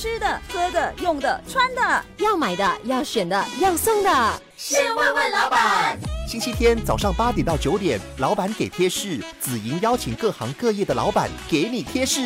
吃的、喝的、用的、穿的，要买的、要选的、要送的，先问问老板。星期天早上八点到九点，老板给贴士，紫莹邀请各行各业的老板给你贴士。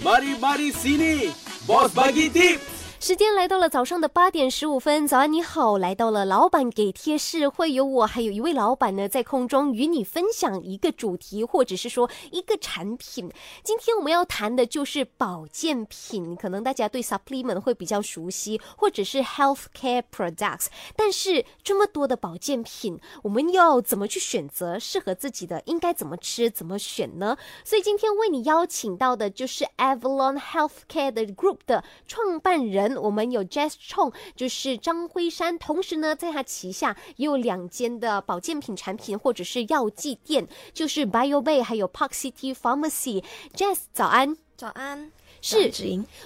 Mari mari sini，boss bagi tip。时间来到了早上的八点十五分，早安你好，来到了老板给贴士，会有我还有一位老板呢，在空中与你分享一个主题，或者是说一个产品。今天我们要谈的就是保健品，可能大家对 supplement 会比较熟悉，或者是 health care products。但是这么多的保健品，我们要怎么去选择适合自己的？应该怎么吃？怎么选呢？所以今天为你邀请到的就是 Avalon Healthcare 的 group 的创办人。我们有 Jazz Chong，就是张辉山，同时呢，在他旗下也有两间的保健品产品或者是药剂店，就是 Bio Bay 还有 Park City Pharmacy。Jazz，早安，早安，是。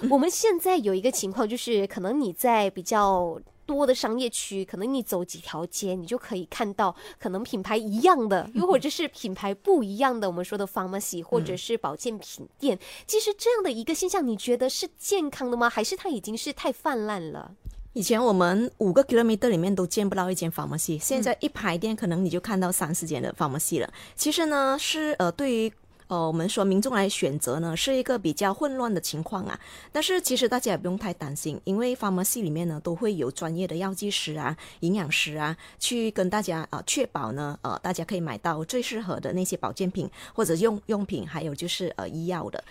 我们现在有一个情况，就是可能你在比较。多的商业区，可能你走几条街，你就可以看到可能品牌一样的，又或者是品牌不一样的。我们说的 pharmacy 或者是保健品店，其实这样的一个现象，你觉得是健康的吗？还是它已经是太泛滥了？以前我们五个 kilometer 里面都见不到一间 pharmacy，现在一排店可能你就看到三四间的 pharmacy 了。其实呢，是呃对于。呃，我们说民众来选择呢，是一个比较混乱的情况啊。但是其实大家也不用太担心，因为 pharmacy 里面呢都会有专业的药剂师啊、营养师啊，去跟大家啊确保呢，呃，大家可以买到最适合的那些保健品或者用用品，还有就是呃医药的。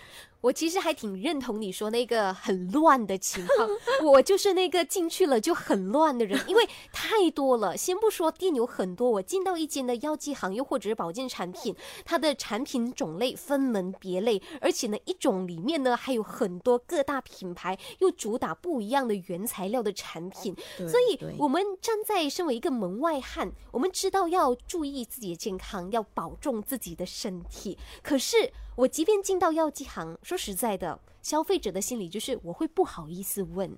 我其实还挺认同你说那个很乱的情况，我就是那个进去了就很乱的人，因为 太多了。先不说店有很多，我进到一间的药剂行，又或者是保健产品，它的产品种类分门别类，而且呢，一种里面呢还有很多各大品牌又主打不一样的原材料的产品，所以我们站在身为一个门外汉，我们知道要注意自己的健康，要保重自己的身体，可是。我即便进到药剂行，说实在的，消费者的心理就是我会不好意思问，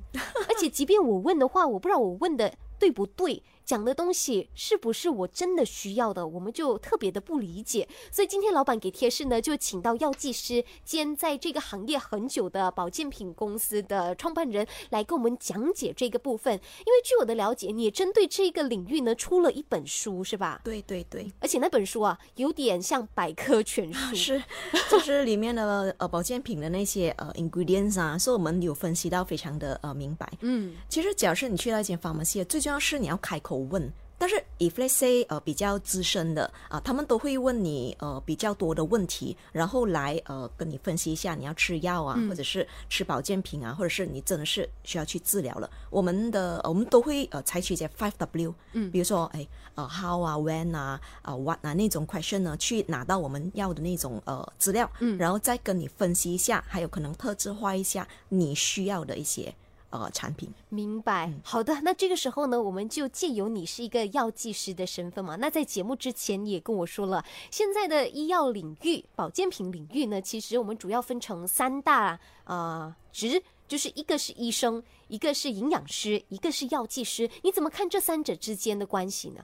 而且即便我问的话，我不知道我问的对不对。讲的东西是不是我真的需要的，我们就特别的不理解。所以今天老板给贴士呢，就请到药剂师兼在这个行业很久的保健品公司的创办人来跟我们讲解这个部分。因为据我的了解，你也针对这个领域呢出了一本书，是吧？对对对，而且那本书啊，有点像百科全书，是就是里面的呃保健品的那些呃 ingredients 啊，所以我们有分析到非常的呃明白。嗯，其实假设你去到一间 pharmacy，最重要是你要开口。问，但是 if let's say 呃比较资深的啊，他们都会问你呃比较多的问题，然后来呃跟你分析一下你要吃药啊，或者是吃保健品啊，或者是你真的是需要去治疗了。我们的我们都会呃采取一些 five W，嗯，比如说哎呃 how 啊 when 啊啊 what 啊那种 question 呢，去拿到我们要的那种呃资料，嗯，然后再跟你分析一下，还有可能特质化一下你需要的一些。呃，产品明白。好的，那这个时候呢，我们就借由你是一个药剂师的身份嘛。那在节目之前，你也跟我说了，现在的医药领域、保健品领域呢，其实我们主要分成三大啊职，就是一个是医生，一个是营养师，一个是药剂师。你怎么看这三者之间的关系呢？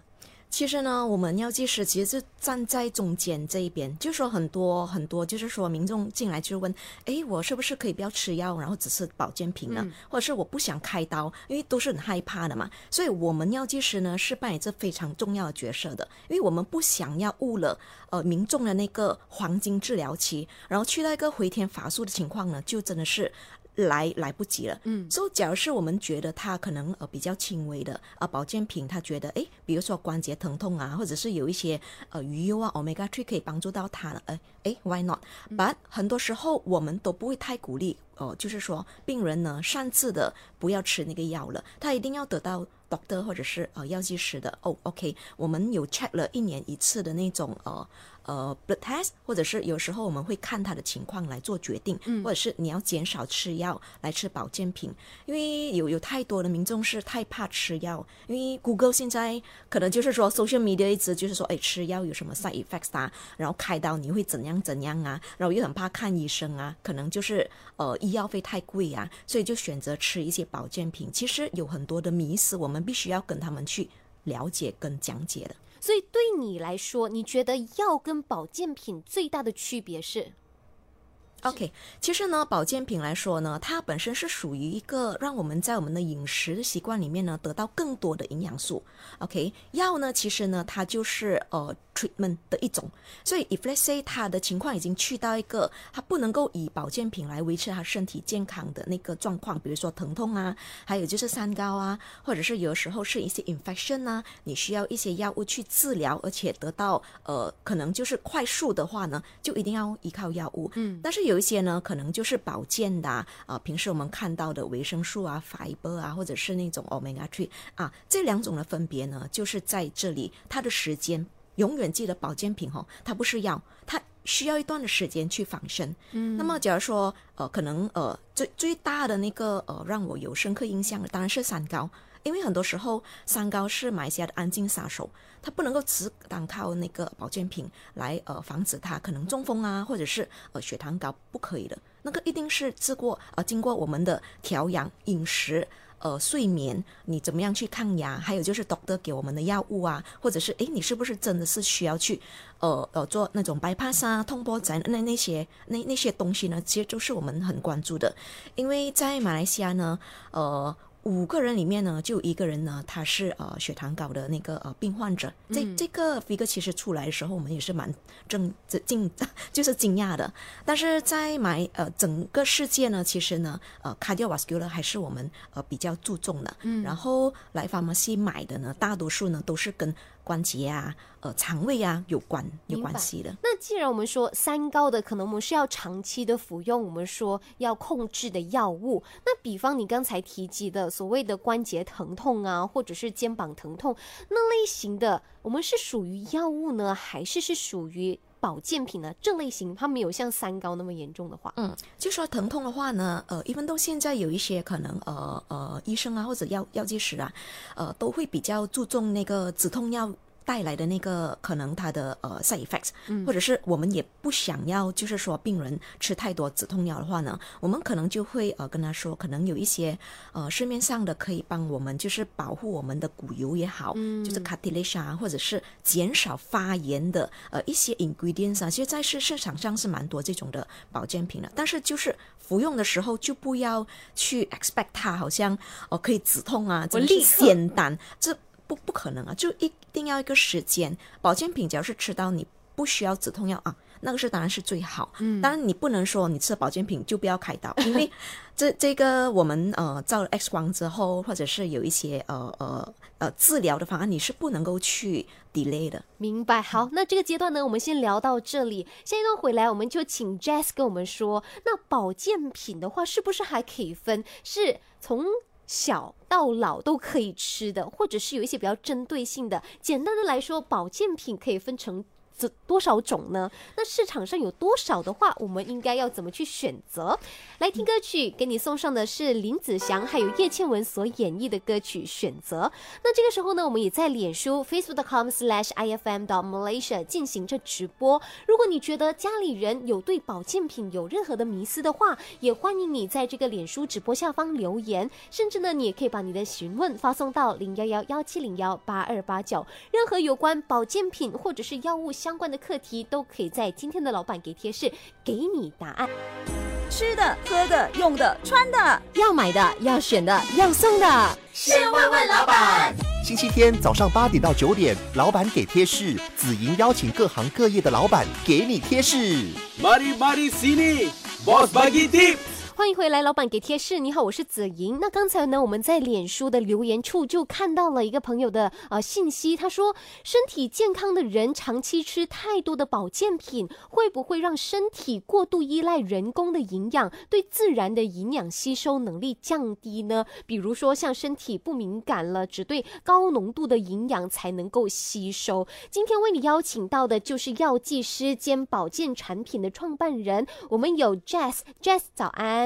其实呢，我们药剂师其实是站在中间这一边，就说很多很多，就是说民众进来就问，哎，我是不是可以不要吃药，然后只吃保健品呢？或者是我不想开刀，因为都是很害怕的嘛。所以我们药剂师呢是扮演着非常重要的角色的，因为我们不想要误了呃民众的那个黄金治疗期，然后去到一个回天乏术的情况呢，就真的是。来来不及了，嗯，所以假如是我们觉得他可能呃比较轻微的啊保健品，他觉得哎，比如说关节疼痛啊，或者是有一些呃鱼油啊，omega three 可以帮助到他了，哎哎，why not？But 很多时候我们都不会太鼓励哦，就是说病人呢擅自的不要吃那个药了，他一定要得到 doctor 或者是呃药剂师的哦，OK，我们有 check 了一年一次的那种呃。呃，blood test，或者是有时候我们会看他的情况来做决定，或者是你要减少吃药来吃保健品，因为有有太多的民众是太怕吃药，因为 Google 现在可能就是说 social media 一直就是说，哎，吃药有什么 side effects 啊，然后开刀你会怎样怎样啊，然后又很怕看医生啊，可能就是呃医药费太贵啊，所以就选择吃一些保健品。其实有很多的迷思，我们必须要跟他们去了解跟讲解的。所以对你来说，你觉得药跟保健品最大的区别是？OK，其实呢，保健品来说呢，它本身是属于一个让我们在我们的饮食习惯里面呢得到更多的营养素。OK，药呢，其实呢，它就是呃 treatment 的一种。所以，if let's say 他的情况已经去到一个他不能够以保健品来维持他身体健康的那个状况，比如说疼痛啊，还有就是三高啊，或者是有时候是一些 infection 啊，你需要一些药物去治疗，而且得到呃可能就是快速的话呢，就一定要依靠药物。嗯，但是有一些呢，可能就是保健的啊，呃平时我们看到的维生素啊、fiber 啊，或者是那种 omega three 啊，这两种的分别呢，就是在这里它的时间。永远记得保健品哦，它不是药，它需要一段的时间去仿生。嗯，那么假如说呃，可能呃最最大的那个呃让我有深刻印象的，当然是三高，因为很多时候三高是马来西亚的安静杀手，它不能够只单靠那个保健品来呃防止它可能中风啊，或者是呃血糖高，不可以的，那个一定是治过呃经过我们的调养饮食。呃，睡眠你怎么样去抗压？还有就是 doctor 给我们的药物啊，或者是诶，你是不是真的是需要去呃呃做那种 bypass 啊、通波仔那那些那那些东西呢？其实就是我们很关注的，因为在马来西亚呢，呃。五个人里面呢，就一个人呢，他是呃血糖高的那个呃病患者。这这个 figure 其实出来的时候，我们也是蛮震惊，就是惊讶的。但是在买呃整个世界呢，其实呢，呃 cardiovascular 还是我们呃比较注重的。嗯。然后来 pharmacy 买的呢，大多数呢都是跟关节啊、呃肠胃啊有关有关系的。那既然我们说三高的，可能我们是要长期的服用，我们说要控制的药物。那比方你刚才提及的。所谓的关节疼痛啊，或者是肩膀疼痛那类型的，我们是属于药物呢，还是是属于保健品呢？这类型它没有像三高那么严重的话，嗯，就说疼痛的话呢，呃，一般都现在有一些可能，呃呃，医生啊或者药药剂师啊，呃，都会比较注重那个止痛药。带来的那个可能它的呃 side effects，或者是我们也不想要，就是说病人吃太多止痛药的话呢，我们可能就会呃跟他说，可能有一些呃市面上的可以帮我们就是保护我们的骨油也好，就是 cartilage 啊，或者是减少发炎的呃一些 ingredients 啊，其实在市市场上是蛮多这种的保健品的，但是就是服用的时候就不要去 expect 它好像哦可以止痛啊，我立简单这。不不可能啊！就一定要一个时间。保健品只要是吃到你不需要止痛药啊，那个是当然是最好。嗯，当然你不能说你吃保健品就不要开刀，因为这这个我们呃照了 X 光之后，或者是有一些呃呃呃治疗的方案，你是不能够去 delay 的。明白。好，那这个阶段呢，我们先聊到这里。下一段回来，我们就请 Jess 跟我们说，那保健品的话，是不是还可以分？是从小到老都可以吃的，或者是有一些比较针对性的。简单的来说，保健品可以分成。这多少种呢？那市场上有多少的话，我们应该要怎么去选择？来听歌曲，给你送上的是林子祥还有叶倩文所演绎的歌曲《选择》。那这个时候呢，我们也在脸书 facebook.com/slash ifm.malaysia 进行着直播。如果你觉得家里人有对保健品有任何的迷思的话，也欢迎你在这个脸书直播下方留言，甚至呢，你也可以把你的询问发送到零幺幺幺七零幺八二八九。任何有关保健品或者是药物相相关的课题都可以在今天的老板给贴士给你答案。吃的、喝的、用的、穿的，要买的、要选的、要送的，先问问老板。星期天早上八点到九点，老板给贴士，紫莹邀请各行各业的老板给你贴士。Mari mari sini，boss bagi tip。欢迎回来，老板给贴士。你好，我是子莹。那刚才呢，我们在脸书的留言处就看到了一个朋友的呃信息，他说，身体健康的人长期吃太多的保健品，会不会让身体过度依赖人工的营养，对自然的营养吸收能力降低呢？比如说，像身体不敏感了，只对高浓度的营养才能够吸收。今天为你邀请到的就是药剂师兼保健产品的创办人，我们有 Jazz，Jazz 早安。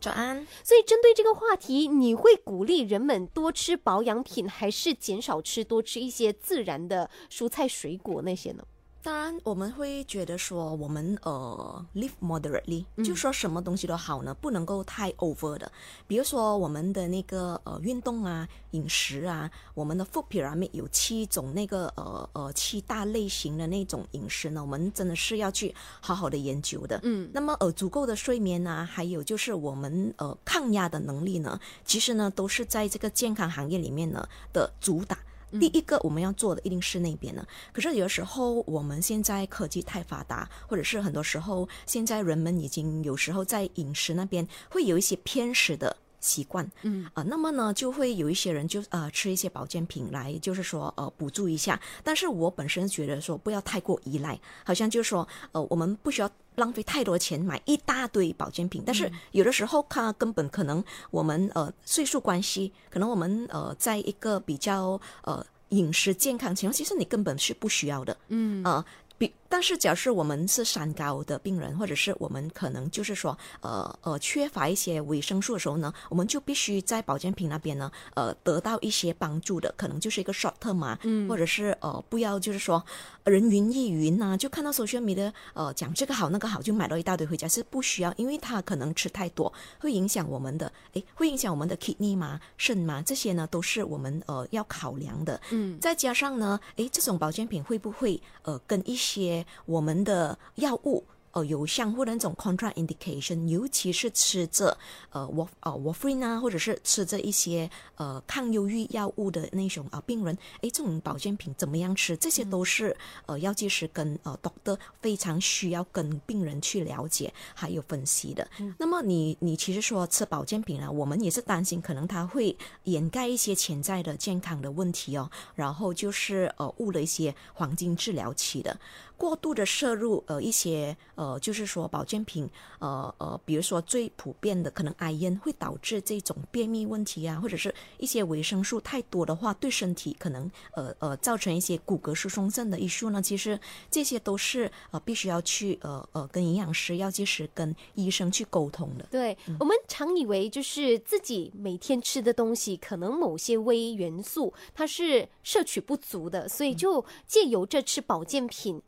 早安。所以针对这个话题，你会鼓励人们多吃保养品，还是减少吃，多吃一些自然的蔬菜水果那些呢？当然，我们会觉得说，我们呃，live moderately，、就说什么东西都好呢，不能够太 over 的。比如说我们的那个呃运动啊、饮食啊，我们的 food pyramid 有七种那个呃呃七大类型的那种饮食呢，我们真的是要去好好的研究的。嗯，那么呃足够的睡眠啊，还有就是我们呃抗压的能力呢，其实呢都是在这个健康行业里面呢的主打。第一个我们要做的一定是那边呢，可是有的时候我们现在科技太发达，或者是很多时候现在人们已经有时候在饮食那边会有一些偏食的习惯，嗯。啊、那么呢就会有一些人就呃吃一些保健品来，就是说呃补助一下。但是我本身觉得说不要太过依赖，好像就是说呃我们不需要浪费太多钱买一大堆保健品，但是有的时候它根本可能我们呃岁数关系，可能我们呃在一个比较呃饮食健康情况，其实你根本是不需要的，嗯。啊、比但是，假设我们是三高的病人，或者是我们可能就是说，呃呃，缺乏一些维生素的时候呢，我们就必须在保健品那边呢，呃，得到一些帮助的，可能就是一个 short term 嘛，嗯或者是呃，不要就是说呃人云亦云呐、就看到 social media 呃讲这个好那个好，就买到一大堆回家，是不需要，因为它可能吃太多，会影响我们的，诶，会影响我们的 kidney 嘛、肾嘛，这些呢都是我们呃要考量的。嗯再加上呢，诶，这种保健品会不会呃跟一些我们的药物呃有相互的那种 contraindication，尤其是吃着呃 warf 呃 warfarin 啊，或者是吃着一些呃抗忧郁药物的那种啊、病人，诶，这种保健品怎么样吃？这些都是、呃药剂师跟呃 doctor 非常需要跟病人去了解还有分析的。那么你你其实说吃保健品啊，我们也是担心可能它会掩盖一些潜在的健康的问题哦，然后就是呃误了一些黄金治疗期的。过度的摄入呃一些呃就是说保健品呃呃，比如说最普遍的可能癌烟会导致这种便秘问题啊，或者是一些维生素太多的话，对身体可能呃呃造成一些骨骼疏松症的因素呢。其实这些都是呃必须要去呃呃跟营养师、药剂师跟医生去沟通的。对，我们常以为就是自己每天吃的东西，可能某些微元素它是摄取不足的，所以就借由这吃保健品。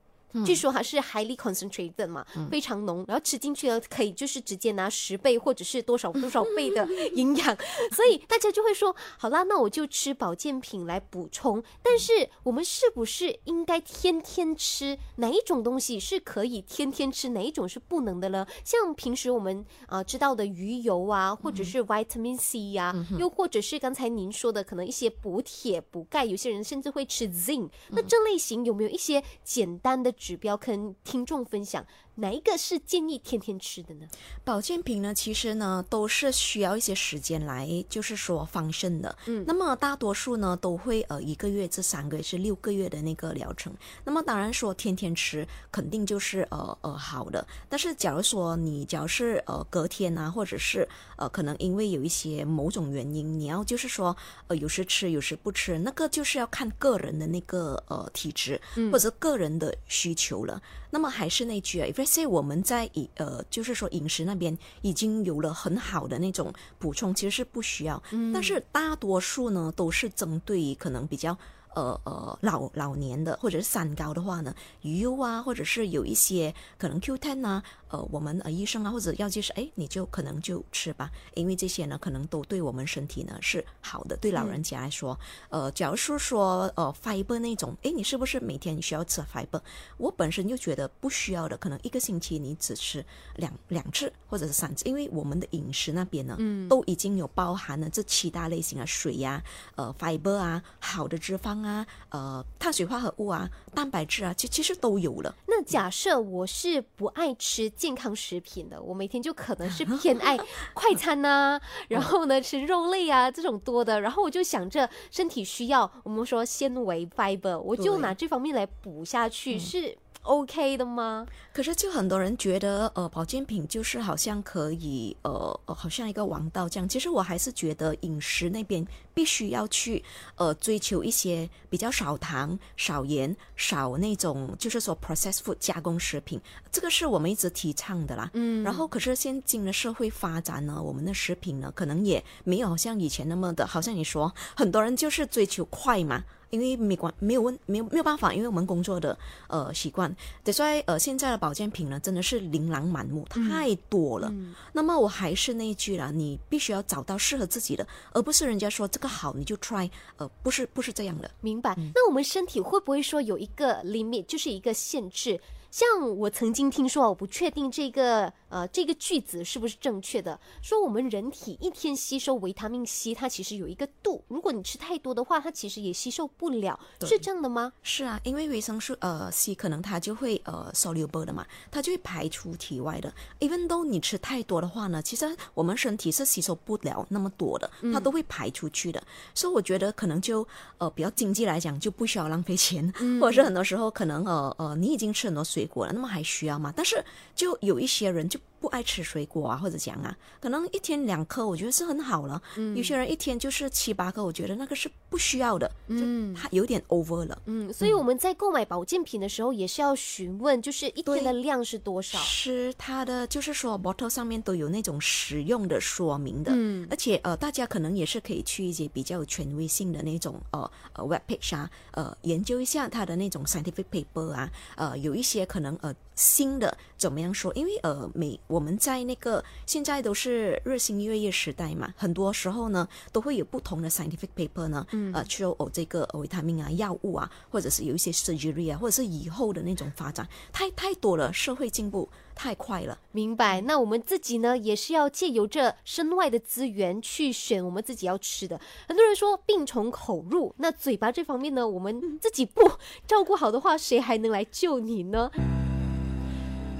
据说它是 highly concentrated 嘛，非常浓，然后吃进去了可以就是直接拿十倍或者是多少多少倍的 营养，所以大家就会说，好啦，那我就吃保健品来补充。但是我们是不是应该天天吃？哪一种东西是可以天天吃，哪一种是不能的呢？像平时我们啊、呃知道的鱼油啊，或者是 vitamin C 呀、又或者是刚才您说的可能一些补铁、补钙，有些人甚至会吃 zinc。那这类型有没有一些简单的指标跟听众分享？哪一个是建议天天吃的呢？保健品呢，其实呢都是需要一些时间来，就是说防身的。嗯那么大多数呢都会呃一个月至三个月至六个月的那个疗程。那么当然说天天吃肯定就是呃呃好的，但是假如说你假如是呃隔天啊，或者是呃可能因为有一些某种原因，你要就是说呃有时吃有时不吃，那个就是要看个人的那个呃体质或者个人的需求了。那么还是那句啊 say 我们在饮呃，就是说饮食那边已经有了很好的那种补充，其实是不需要。但是大多数呢都是针对于可能比较。呃呃，老老年的或者是三高的话呢，鱼油啊，或者是有一些可能 Q10 啊，呃，我们呃医生啊或者药剂师，哎，你就可能就吃吧，因为这些呢可能都对我们身体呢是好的，对老人家来说，呃，假如是说呃 fiber 那种，哎，你是不是每天需要吃 fiber？我本身就觉得不需要的，可能一个星期你只吃两两次或者是三次，因为我们的饮食那边呢，嗯，都已经有包含了这七大类型啊，水呀、呃 fiber 啊，好的脂肪啊，呃碳水化合物啊，蛋白质啊，其其实都有了。那假设我是不爱吃健康食品的，我每天就可能是偏爱快餐呐、然后呢吃肉类啊这种多的，然后我就想着身体需要我们说纤维 fiber，我就拿这方面来补下去，是 OK 的吗？可是就很多人觉得，呃，保健品就是好像可以，呃，好像一个王道这样。其实我还是觉得饮食那边必须要去，呃，追求一些比较少糖、少盐、少那种，就是说 processed food 加工食品，这个是我们一直提倡的啦。嗯。然后，可是现今的社会发展呢，我们的食品呢，可能也没有像以前那么的，好像你说，很多人就是追求快嘛。因为没关没有问没有没有办法，因为我们工作的呃习惯，所以呃现在的保健品呢真的是琳琅满目，太多了。那么我还是那一句啦，你必须要找到适合自己的，而不是人家说这个好你就 try，呃不是不是这样的。明白？那我们身体会不会说有一个 limit，就是一个限制？像我曾经听说，我不确定这个呃这个句子是不是正确的。说我们人体一天吸收维他命 C，它其实有一个度，如果你吃太多的话，它其实也吸收不了，是这样的吗？是啊，因为维生素呃 C 可能它就会呃 soluble 的嘛，它就会排出体外的。even though 你吃太多的话呢，其实我们身体是吸收不了那么多的，它都会排出去的。所以我觉得可能就呃比较经济来讲，就不需要浪费钱，或者是很多时候可能呃呃你已经吃很多水。果了，那么还需要吗？但是就有一些人就。Chip. 不爱吃水果啊，或者讲啊，可能一天两颗，我觉得是很好了。嗯，有些人一天就是七八颗，我觉得那个是不需要的。嗯，它有点 over 了。嗯，所以我们在购买保健品的时候，也是要询问，就是一天的量是多少。是它的，就是说 bottle 上面都有那种使用的说明的。嗯，而且呃，大家可能也是可以去一些比较有权威性的那种呃呃 web page 啊，呃，研究一下它的那种 scientific paper 啊，呃，有一些可能呃新的怎么样说？因为呃美我们在那个现在都是日新月异时代嘛，很多时候呢都会有不同的 scientific paper 呢，呃，去哦这个维他命啊、药物啊，或者是有一些 surgery 啊，或者是以后的那种发展，太太多了，社会进步太快了。明白？那我们自己呢，也是要借由这身外的资源去选我们自己要吃的。很多人说病从口入，那嘴巴这方面呢，我们自己不照顾好的话，谁还能来救你呢？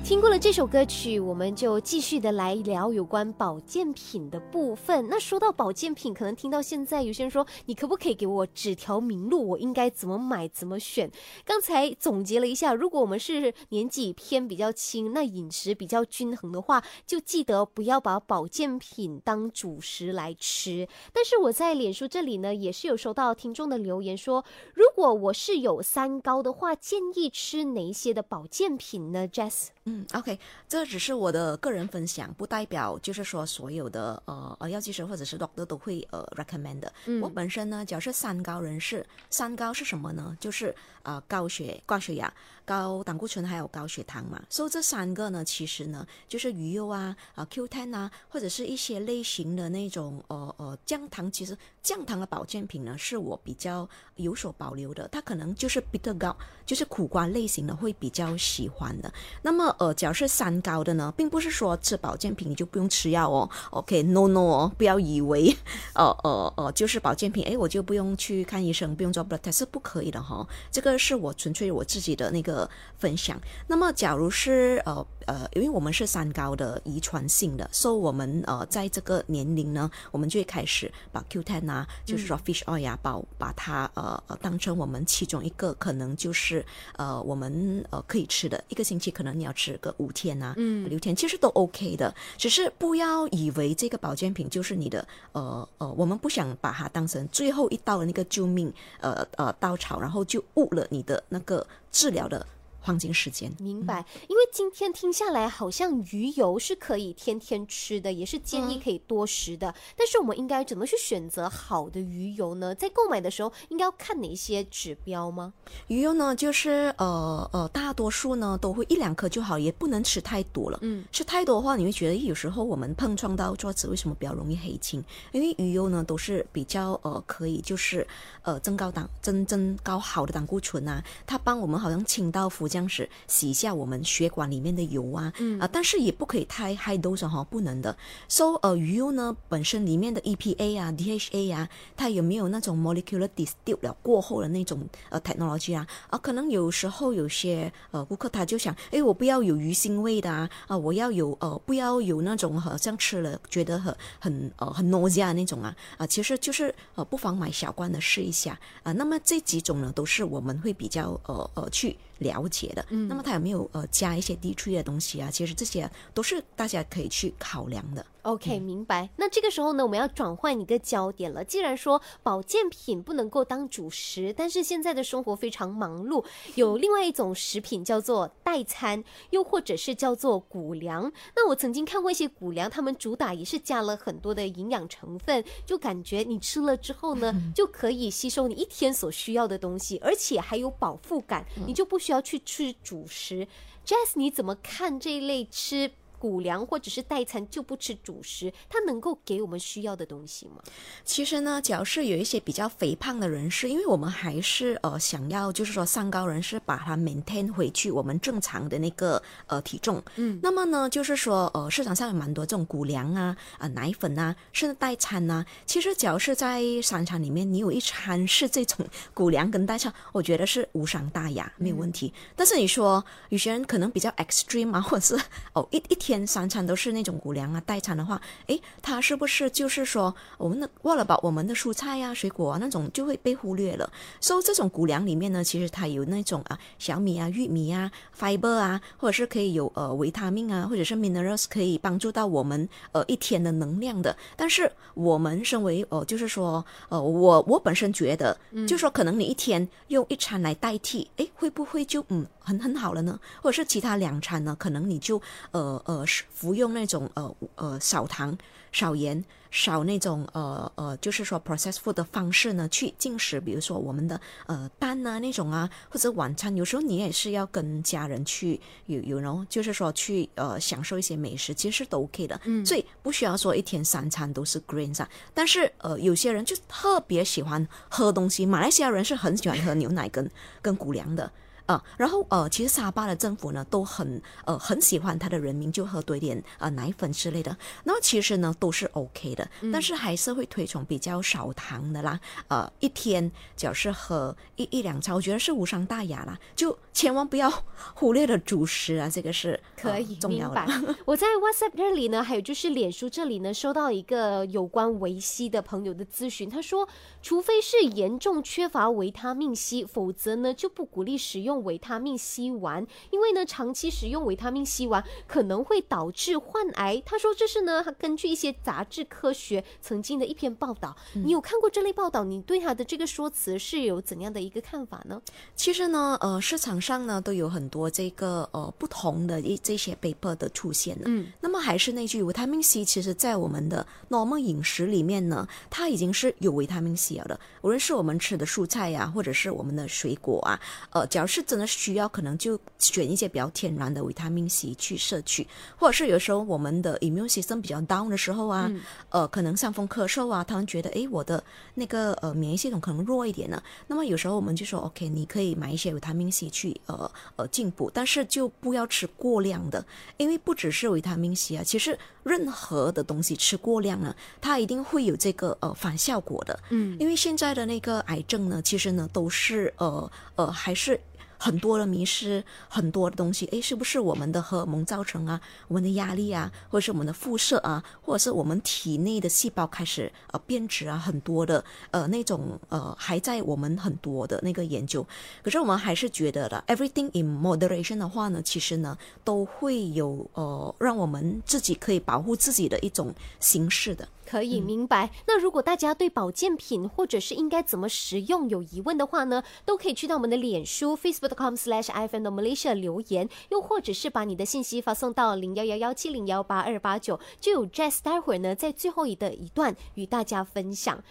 听过了这首歌曲，我们就继续的来聊有关保健品的部分。那说到保健品，可能听到现在有些人说，你可不可以给我指条明路，我应该怎么买，怎么选？刚才总结了一下，如果我们是年纪偏比较轻，那饮食比较均衡的话，就记得不要把保健品当主食来吃。但是我在脸书这里呢，也是有收到听众的留言说，如果我是有三高的话，建议吃哪一些的保健品呢？Jess。嗯，OK，这只是我的个人分享，不代表就是说所有的呃呃药剂师或者是 doctor 都会呃 recommend 的。我本身呢，主要是三高人士，三高是什么呢？就是啊高血高血压、高胆固醇还有高血糖嘛。所以这三个呢，其实呢就是鱼油啊啊 Q10 啊，或者是一些类型的那种呃呃降糖，其实降糖的保健品呢，是我比较有所保留的。它可能就是 bitter gourd，就是苦瓜类型的会比较喜欢的。那么呃，假设三高的呢，并不是说吃保健品你就不用吃药哦。OK，no no 哦，不要以为，呃呃呃，就是保健品，哎，我就不用去看医生，不用做 blood test 是不可以的哈。这个是我纯粹我自己的那个分享。那么，假如是呃呃，因为我们是三高的遗传性的，所以我们呃在这个年龄呢，我们就会开始把 Q10 啊，就是说 fish oil 啊，把把它呃呃当成我们其中一个可能就是呃我们呃可以吃的，一个星期可能你要吃。个五天啊，嗯，六天其实都 OK 的，只是不要以为这个保健品就是你的，呃呃，我们不想把它当成最后一道的那个救命，呃呃稻草，然后就误了你的那个治疗的。黄金时间，明白。因为今天听下来，好像鱼油是可以天天吃的，也是建议可以多食的。但是我们应该怎么去选择好的鱼油呢？在购买的时候，应该要看哪些指标吗？鱼油呢，就是呃呃，大多数呢都会一两颗就好，也不能吃太多了。嗯，吃太多的话，你会觉得有时候我们碰撞到桌子为什么比较容易黑青？因为鱼油呢都是比较呃可以就是呃增高胆增增高好的胆固醇啊，它帮我们好像清道夫。这样子洗一下我们血管里面的油啊，嗯啊，但是也不可以太 high dose 哈，不能的。So 呃，鱼油呢本身里面的 EPA 啊、DHA 啊，它有没有那种 molecular distill 了过后的那种呃 technology 啊？啊，可能有时候有些呃顾客他就想，哎，我不要有鱼腥味的啊，啊，我要有呃不要有那种好像吃了觉得很很呃很 nausea 那种啊，啊，其实就是呃不妨买小罐的试一下啊。那么这几种呢，都是我们会比较呃呃去了解的。嗯那么他有没有呃加一些低区的东西啊？其实这些都是大家可以去考量的。OK，明白。那这个时候呢，我们要转换一个焦点了。既然说保健品不能够当主食，但是现在的生活非常忙碌，有另外一种食品叫做代餐，又或者是叫做谷粮。那我曾经看过一些谷粮，他们主打也是加了很多的营养成分，就感觉你吃了之后呢，就可以吸收你一天所需要的东西，而且还有饱腹感，你就不需要去吃主食。Jess，你怎么看这一类吃？谷粮或者是代餐就不吃主食，它能够给我们需要的东西吗？其实呢，只要是有一些比较肥胖的人士，因为我们还是呃想要就是说上高人士把它 maintain 回去我们正常的那个呃体重，嗯，那么呢就是说呃市场上有蛮多这种谷粮啊、呃奶粉啊，甚至代餐啊，其实只要是在商场里面你有一餐是这种 谷粮跟代餐，我觉得是无伤大雅，没有问题。但是你说有些人可能比较 extreme 啊，或者是哦一一天三餐都是那种谷粮啊代餐的话，诶，它是不是就是说我们的忘了把我们的蔬菜啊、水果啊那种就会被忽略了？所以这种谷粮里面呢，其实它有那种啊小米啊、玉米啊、fiber 啊，或者是可以有呃维他命啊，或者是 minerals 可以帮助到我们呃一天的能量的。但是我们身为呃就是说呃我我本身觉得，就说可能你一天用一餐来代替，诶，会不会就嗯很很好了呢？或者是其他两餐呢，可能你就呃呃是服用那种呃呃少糖、少盐、少那种呃呃，就是说 processed food 的方式呢去进食，比如说我们的呃蛋啊那种啊，或者晚餐，有时候你也是要跟家人去有有然后就是说去呃享受一些美食，其实都 OK 的，嗯，所以不需要说一天三餐都是 greens 啊。但是呃有些人就特别喜欢喝东西，马来西亚人是很喜欢喝牛奶跟跟谷粮的。啊，然后呃，其实沙巴的政府呢都很呃很喜欢他的人民就喝多一点呃奶粉之类的，那么其实呢都是 OK 的，但是还是会推崇比较少糖的啦，呃，一天只要是喝一一两餐，我觉得是无伤大雅啦，就千万不要 忽略了主食啊，这个是可以、呃重要明的白。我在 WhatsApp 这里呢，还有就是脸书这里呢，收到一个有关维 C 的朋友的咨询，他说，除非是严重缺乏维他命 C，否则呢就不鼓励使用维他命 C 丸，因为呢长期使用维他命 C 丸可能会导致患癌。他说这是呢，他根据一些杂志科学曾经的一篇报道，你有看过这类报道？你对他的这个说辞是有怎样的一个看法呢？其实呢，呃，市场上呢都有很多这个呃不同的一这些 paper 的出现了。嗯，那么还是那句，维他命 C 其实在我们的 normal 饮食里面呢，它已经是有维他命 C 了的。无论是我们吃的蔬菜呀、或者是我们的水果啊，呃，只要是真的需要，可能就选一些比较天然的维他命 C 去摄取，或者是有时候我们的 immune system 比较 down 的时候啊，呃，可能伤风咳嗽啊，他们觉得诶，我的那个呃免疫系统可能弱一点呢。那么有时候我们就说 OK，你可以买一些维他命 C 去呃呃进补，但是就不要吃过量的，因为不只是维他命 C 啊，其实任何的东西吃过量呢，它一定会有这个呃反效果的。嗯，因为现在的那个癌症呢，其实呢都是呃呃还是。很多的迷失，很多的东西，诶，是不是我们的荷尔蒙造成啊？我们的压力啊，或者是我们的辐射啊，或者是我们体内的细胞开始呃变质啊，很多的呃那种呃还在我们很多的那个研究，可是我们还是觉得了，everything in moderation 的话呢，其实呢都会有呃让我们自己可以保护自己的一种形式的。可以明白。那如果大家对保健品或者是应该怎么食用有疑问的话呢，都可以去到我们的脸书 facebook.com/slash ifn Malaysia 留言，又或者是把你的信息发送到零幺幺幺七零幺八二八九，就有 Jess 待会儿呢在最后一的一段与大家分享。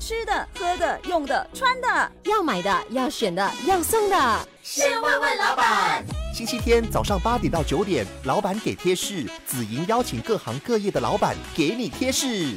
吃的、喝的、用的、穿的，要买的、要选的、要送的，先问问老板。星期天早上八点到九点，老板给贴士，紫莹邀请各行各业的老板给你贴士。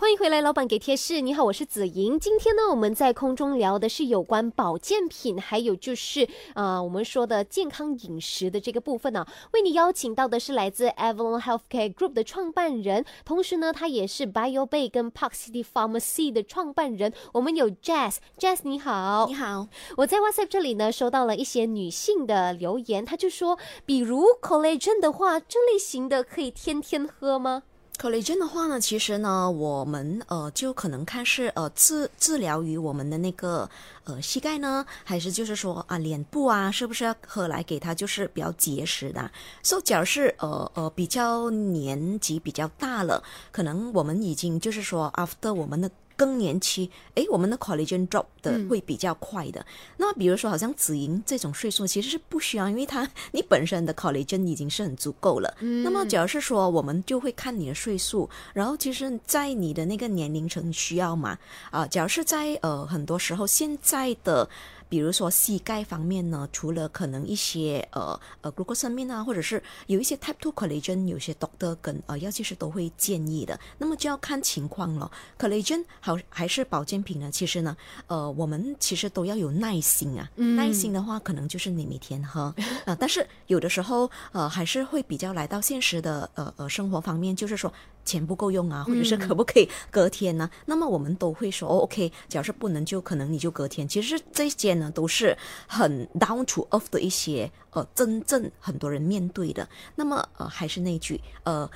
欢迎回来，老板给贴士。你好，我是子莹。今天呢，我们在空中聊的是有关保健品，还有就是呃，我们说的健康饮食的这个部分呢、为你邀请到的是来自 Avalon Healthcare Group 的创办人，同时呢，他也是 BioBay 跟 Park City Pharmacy 的创办人。我们有 Jazz，Jazz 你好，你好，我在 WhatsApp 这里呢收到了一些女性的留言，她就说，比如 collagen 的话，这类型的可以天天喝吗？Collagen 的话呢，其实呢，我们呃就可能看是呃治治疗于我们的那个呃膝盖呢，还是就是说啊脸部啊，是不是要喝来给它就是比较结实的？所以假如是呃呃比较年纪比较大了，可能我们已经就是说 after 我们的。更年期，诶，我们的 collagen drop 的会比较快的。那么，比如说，好像紫银这种岁数，其实是不需要，因为它你本身的 collagen 已经是很足够了。那么，假如是说，我们就会看你的岁数，然后其实，在你的那个年龄层需要嘛，啊，假如是在呃很多时候现在的。比如说膝盖方面呢，除了可能一些呃呃 glucosamine 啊，或者是有一些 type two collagen，有些 doctor 跟呃药剂师都会建议的。那么就要看情况了。collagen 好还是保健品呢？其实呢，呃，我们其实都要有耐心啊。嗯耐心的话，可能就是你每天喝啊。但是有的时候呃还是会比较来到现实的呃呃生活方面，就是说。钱不够用啊，或者是可不可以隔天呢？那么我们都会说，OK，假设不能就可能你就隔天。其实这些呢都是很 down to earth 的一些呃真正很多人面对的。那么呃还是那句呃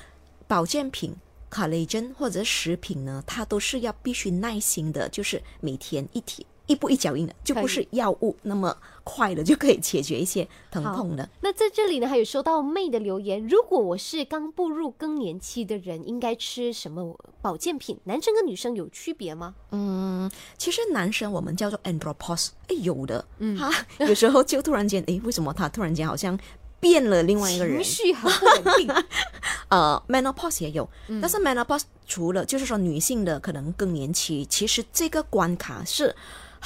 保健品、卡雷珍或者食品呢，它都是要必须耐心的，就是每天一天。一步一脚印的，就不是药物那么快的就可以解决一些疼痛的。那在这里呢，还有收到妹的留言：如果我是刚步入更年期的人，应该吃什么保健品？男生跟女生有区别吗？嗯，其实男生我们叫做 andropause，哎，有的，嗯，哈，有时候就突然间，哎，为什么他突然间好像变了另外一个人？情绪很稳定。呃，menopause 也有，但是 menopause 除了就是说女性的可能更年期，其实这个关卡是。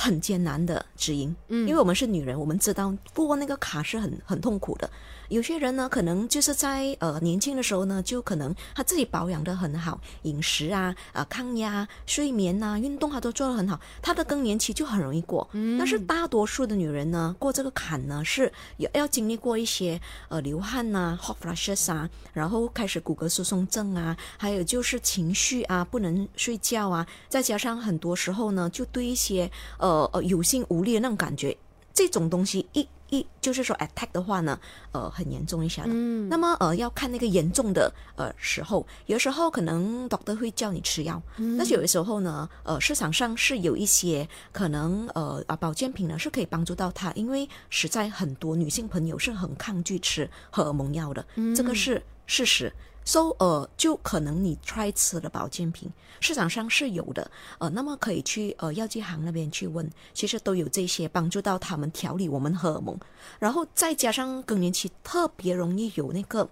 很艰难的指引，嗯，因为我们是女人，我们知道过那个卡是很很痛苦的。有些人呢，可能就是在呃年轻的时候呢，就可能他自己保养的很好，饮食啊、啊抗压、睡眠呐、运动他都做得很好，他的更年期就很容易过。但是大多数的女人呢，过这个坎呢，是要要经历过一些呃流汗呐、hot flashes 啊，然后开始骨骼疏松症啊，还有就是情绪啊，不能睡觉啊，再加上很多时候呢，就对一些呃呃有心无力的那种感觉，这种东西一。一就是说 attack 的话呢，呃，很严重一下的。嗯，那么呃，要看那个严重的呃时候，有时候可能 doctor 会叫你吃药，但是有的时候呢，呃，市场上是有一些可能呃啊保健品呢是可以帮助到他，因为实在很多女性朋友是很抗拒吃荷尔蒙药的，这个是事实。So 呃，就可能你 try 吃的保健品，市场上是有的，呃，那么可以去呃药剂行那边去问，其实都有这些帮助到他们调理我们荷尔蒙，然后再加上更年期特别容易有那个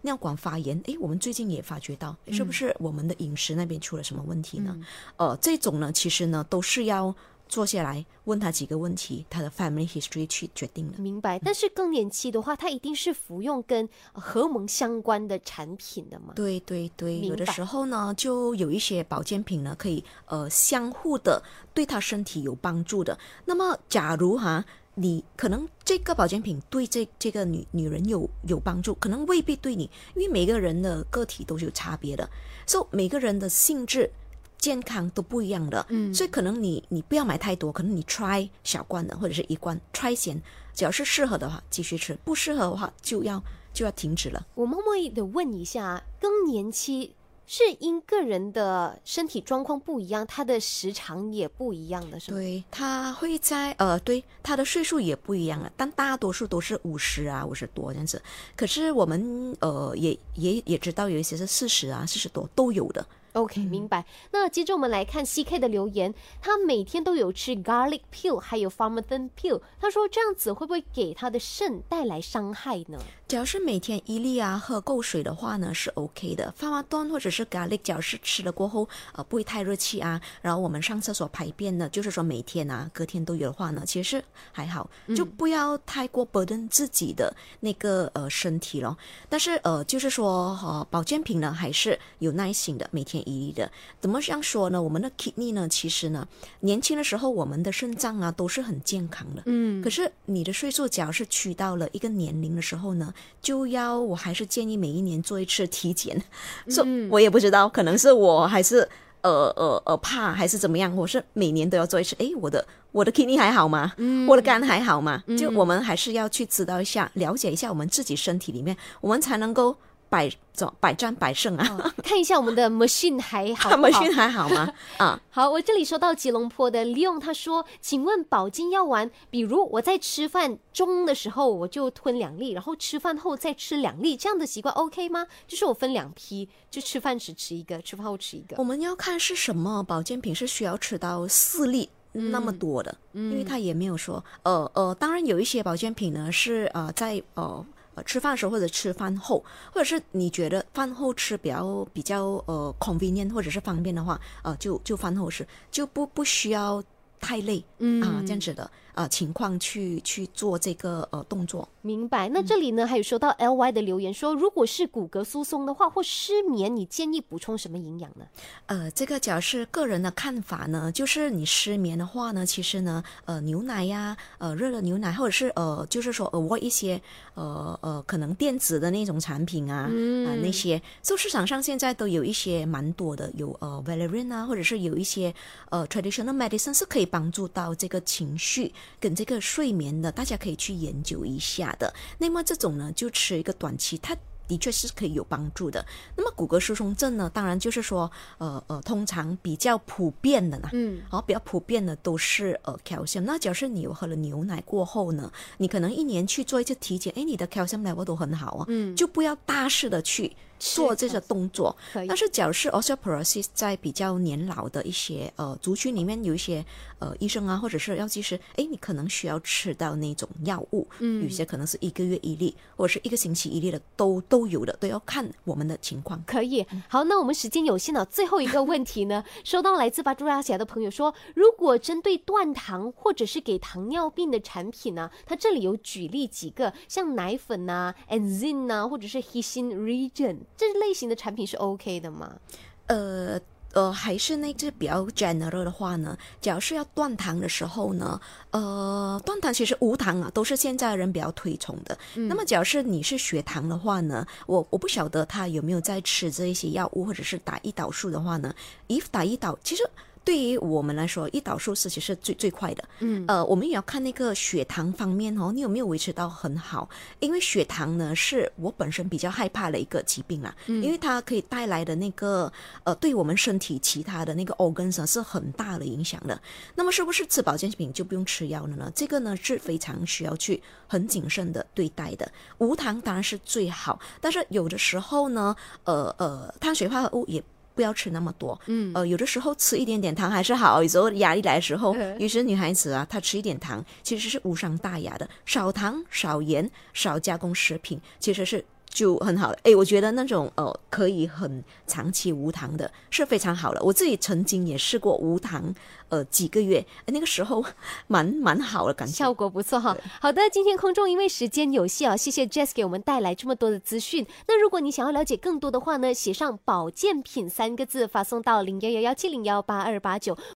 尿管发炎，诶，我们最近也发觉到，是不是我们的饮食那边出了什么问题呢？呃，这种呢，其实呢都是要。坐下来问他几个问题，他的 family history 去决定了。明白。但是更年期的话，他一定是服用跟荷蒙相关的产品的嘛？对对对，有的时候呢，就有一些保健品呢，可以呃相互的对他身体有帮助的。那么，假如哈，你可能这个保健品对这这个女女人有有帮助，可能未必对你，因为每个人的个体都是有差别的，所以每个人的性质。健康都不一样的，嗯，所以可能你你不要买太多，可能你 try 小罐的或者是一罐 try 先，只要是适合的话继续吃，不适合的话就要就要停止了。我默默的问一下，更年期是因个人的身体状况不一样，他的时长也不一样的，是吗？对，他会在呃，对，他的岁数也不一样了，但大多数都是五十啊，五十多这样子。可是我们呃也也也知道有一些是四十啊，四十多都有的。OK，明白。那接着我们来看 CK 的留言，他每天都有吃 garlic pill，还有 pharmathen pill。他说这样子会不会给他的肾带来伤害呢？只要是每天一粒啊，喝够水的话呢，是 OK 的。发发端或者是 garlic，只要是吃了过后，呃，不会太热气啊。然后我们上厕所排便呢，就是说每天啊，隔天都有的话呢，其实还好，就不要太过 burden 自己的那个呃身体咯。但是呃，就是说呃，保健品呢，还是有耐心的，每天一粒的。怎么这样说呢？我们的 kidney 呢，其实呢，年轻的时候我们的肾脏啊都是很健康的。嗯。可是你的岁数，只要是去到了一个年龄的时候呢，就要，我还是建议每一年做一次体检。说，我也不知道，可能是我还是呃呃呃怕，还是怎么样？我是每年都要做一次。哎，我的我的 kidney 还好吗？我的肝还好吗？就我们还是要去知道一下，了解一下我们自己身体里面，我们才能够百走百战百胜啊。哦看一下我们的 machine 还好，machine 还好吗？啊，好，我这里收到吉隆坡的 Leon，他说：“请问保健药丸，比如我在吃饭中的时候我就吞两粒，然后吃饭后再吃两粒，这样的习惯 OK 吗？就是我分两批，就吃饭时吃一个，吃饭后吃一个我。们要看是什么保健品是需要吃到四粒。那么多的，因为他也没有说，呃呃，当然有一些保健品呢是呃在呃呃吃饭的时候或者吃饭后，或者是你觉得饭后吃比较比较呃 convenient 或者是方便的话，呃就就饭后吃，就不不需要太累，嗯。啊这样子的呃情况去去做这个呃动作。明白。那这里呢，还有收到 LY 的留言说，如果是骨骼疏松的话，或失眠，你建议补充什么营养呢？呃，这个只要是个人的看法呢，就是你失眠的话呢，其实呢，呃，牛奶呀，呃，热的牛奶，或者是呃，就是说 avoid 一些呃呃，可能电子的那种产品啊，啊、那些，就市场上现在都有一些蛮多的，有呃 Valerian 啊，或者是有一些呃 traditional medicine 是可以帮助到这个情绪跟这个睡眠的，大家可以去研究一下的。那么这种呢，就吃一个短期，它。的确是可以有帮助的。那么骨骼疏松症呢，当然就是说，呃呃，通常比较普遍的呢，嗯，好，比较普遍的都是呃 calcium。那假设你有喝了牛奶过后呢，你可能一年去做一次体检，哎，你的 calcium level 都很好啊，嗯就不要大肆的去做这些动作。但。是假如是 osteoporosis 在比较年老的一些呃族群里面，有一些呃医生啊，或者是药剂师，哎，你可能需要吃到那种药物，嗯有些可能是一个月一粒，或者是一个星期一粒的，都都有的，都要看我们的情况。可以，好，那我们时间有限了，最后一个问题呢，收到来自巴杜拉西亚的朋友说，如果针对断糖或者是给糖尿病的产品呢，他这里有举例几个，像奶粉呐、，enzine 呐，或者是 hisin region 这类型的产品是 OK 的吗？呃呃，还是那只比较 general 的话呢，假如是要断糖的时候呢，呃，断糖其实无糖啊，都是现在人比较推崇的。那么，假如是你是血糖的话呢，我我不晓得他有没有在吃这一些药物，或者是打胰岛素的话呢，if 打胰岛，其实。对于我们来说，胰岛素是其实最最快的。嗯，呃，我们也要看那个血糖方面哦，你有没有维持到很好？因为血糖呢，是我本身比较害怕的一个疾病啦，因为它可以带来的那个呃，对我们身体其他的那个 organs 啊是很大的影响的。那么是不是吃保健品就不用吃药了呢？这个呢是非常需要去很谨慎的对待的。无糖当然是最好，但是有的时候呢，呃呃，碳水化合物也。不要吃那么多，嗯。呃，有的时候吃一点点糖还是好。有时候压力来的时候嗯，有些女孩子啊，她吃一点糖其实是无伤大雅的，少糖、少盐、少加工食品，其实是就很好了。诶，我觉得那种呃可以很长期无糖的是非常好的。我自己曾经也试过无糖，呃几个月，那个时候 蛮蛮好的感觉。效果不错哈。好的，今天空中因为时间有限啊，谢谢 Jess 给我们带来这么多的资讯。那如果你想要了解更多的话呢，写上“保健品”三个字，发送到零幺幺幺七零幺八二八九，